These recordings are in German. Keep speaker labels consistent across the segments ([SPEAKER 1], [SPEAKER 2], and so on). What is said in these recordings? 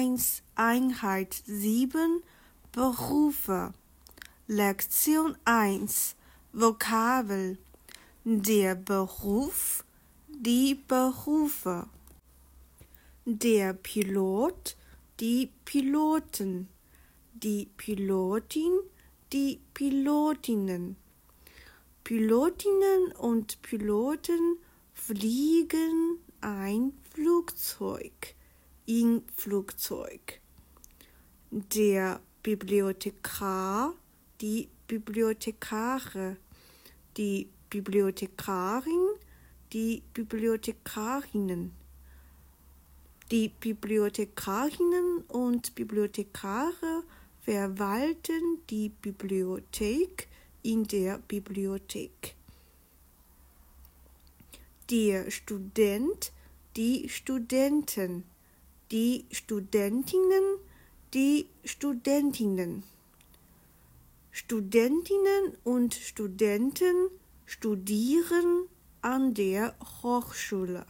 [SPEAKER 1] 1 Einheit 7 Berufe. Lektion 1 Vokabel. Der Beruf die Berufe. Der Pilot die Piloten. Die Pilotin die Pilotinnen. Pilotinnen und Piloten fliegen ein Flugzeug im Flugzeug. Der Bibliothekar, die Bibliothekare, die Bibliothekarin, die Bibliothekarinnen. Die Bibliothekarinnen und Bibliothekare verwalten die Bibliothek in der Bibliothek. Der Student, die Studenten, die Studentinnen, die Studentinnen. Studentinnen und Studenten studieren an der Hochschule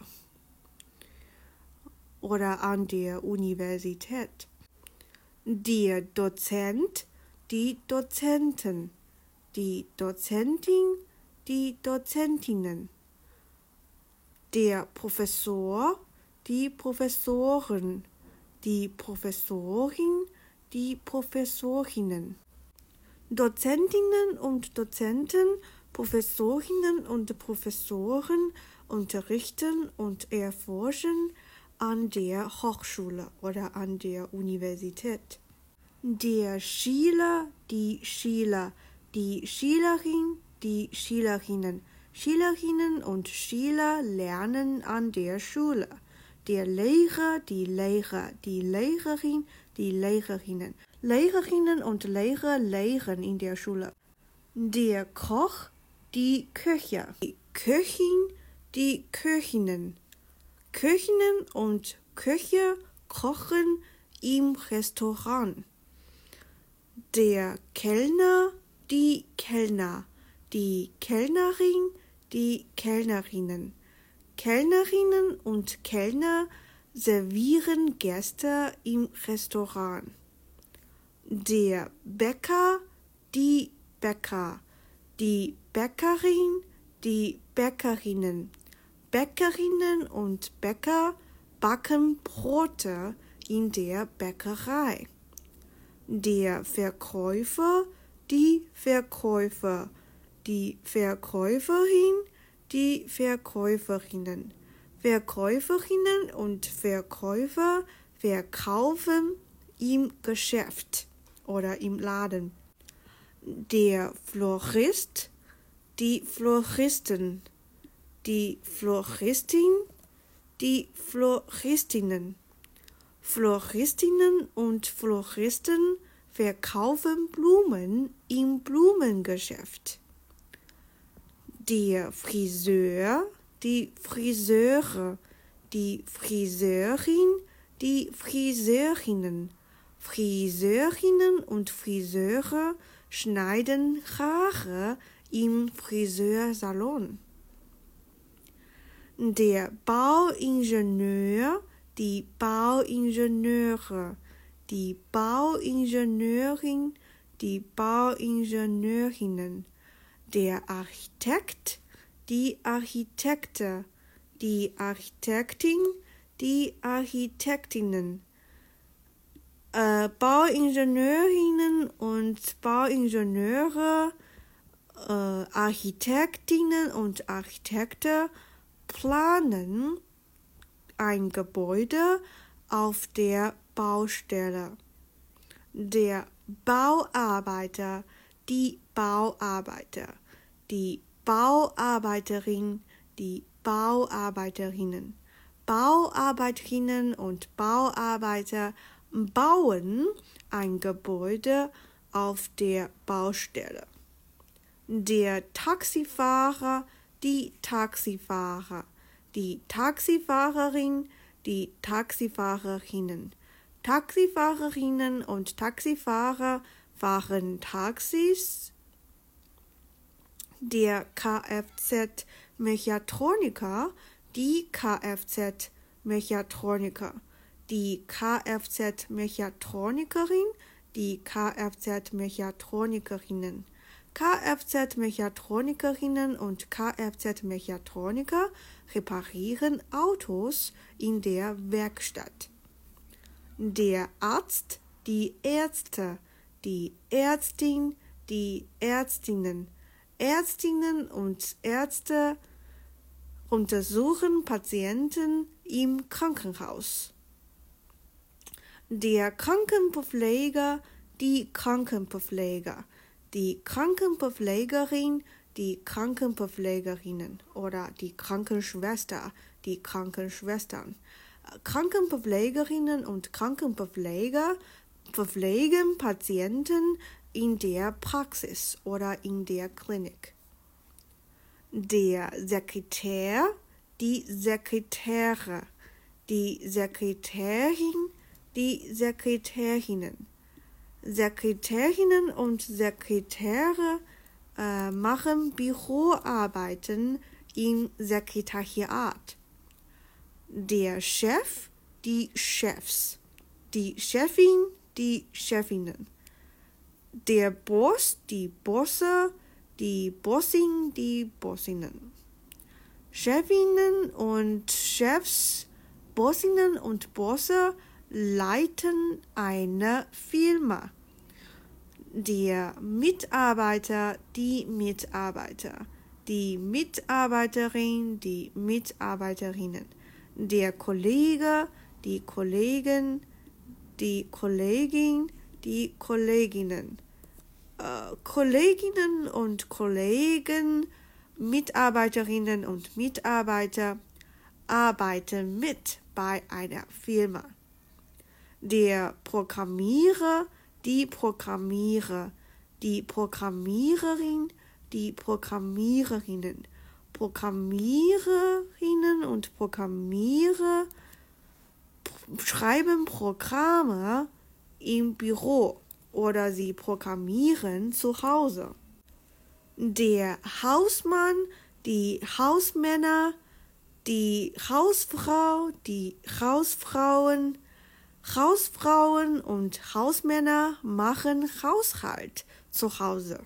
[SPEAKER 1] oder an der Universität. Der Dozent, die Dozenten, die Dozentin, die Dozentinnen der Professor, die Professoren, die Professorin, die Professorinnen. Dozentinnen und Dozenten, Professorinnen und Professoren unterrichten und erforschen an der Hochschule oder an der Universität. Der Schüler, die Schüler, die Schülerin, die Schülerinnen Schülerinnen und Schüler lernen an der Schule. Der Lehrer, die Lehrer, die Lehrerin, die Lehrerinnen. Lehrerinnen und Lehrer lehren in der Schule. Der Koch, die Köche. Die Köchin, die Köchinnen. Köchinnen und Köche kochen im Restaurant. Der Kellner, die Kellner. Die Kellnerin, die Kellnerinnen. Kellnerinnen und Kellner servieren Gäste im Restaurant. Der Bäcker, die Bäcker, die Bäckerin, die Bäckerinnen. Bäckerinnen und Bäcker backen Brote in der Bäckerei. Der Verkäufer, die Verkäufer, die Verkäuferin, die Verkäuferinnen. Verkäuferinnen und Verkäufer verkaufen im Geschäft oder im Laden. Der Florist, die Floristen, die Floristin, die Floristinnen. Floristinnen und Floristen verkaufen Blumen im Blumengeschäft der Friseur, die Friseure, die Friseurin, die Friseurinnen. Friseurinnen und Friseure schneiden Haare im Friseursalon. Der Bauingenieur, die Bauingenieure, die Bauingenieurin, die Bauingenieurinnen der Architekt, die Architekte, die Architektin, die Architektinnen, äh, Bauingenieurinnen und Bauingenieure, äh, Architektinnen und Architekte planen ein Gebäude auf der Baustelle. Der Bauarbeiter, die Bauarbeiter die Bauarbeiterin, die Bauarbeiterinnen. Bauarbeiterinnen und Bauarbeiter bauen ein Gebäude auf der Baustelle. Der Taxifahrer, die Taxifahrer, die Taxifahrerin, die Taxifahrerinnen. Taxifahrerinnen und Taxifahrer fahren Taxis der Kfz-Mechatroniker, die Kfz-Mechatroniker, die Kfz-Mechatronikerin, die Kfz-Mechatronikerinnen. Kfz-Mechatronikerinnen und Kfz-Mechatroniker reparieren Autos in der Werkstatt. Der Arzt, die Ärzte, die Ärztin, die Ärztinnen. Ärztinnen und Ärzte untersuchen Patienten im Krankenhaus. Der Krankenpfleger, die Krankenpfleger, die Krankenpflegerin, die Krankenpflegerinnen oder die Krankenschwester, die Krankenschwestern. Krankenpflegerinnen und Krankenpfleger verpflegen Patienten in der Praxis oder in der Klinik. Der Sekretär, die Sekretäre, die Sekretärin, die Sekretärinnen. Sekretärinnen und Sekretäre äh, machen Büroarbeiten im Sekretariat. Der Chef, die Chefs, die Chefin, die Chefinnen. Der Boss, die Bosse, die Bossin, die Bossinnen. Chefinnen und Chefs, Bossinnen und Bosse leiten eine Firma. Der Mitarbeiter, die Mitarbeiter, die Mitarbeiterin, die Mitarbeiterinnen, der Kollege, die Kollegen, die Kollegin, die Kolleginnen, äh, Kolleginnen und Kollegen, Mitarbeiterinnen und Mitarbeiter arbeiten mit bei einer Firma. Der Programmierer, die Programmierer, die Programmiererin, die Programmiererinnen, Programmiererinnen und Programmierer schreiben Programme im Büro oder sie programmieren zu Hause. Der Hausmann, die Hausmänner, die Hausfrau, die Hausfrauen, Hausfrauen und Hausmänner machen Haushalt zu Hause.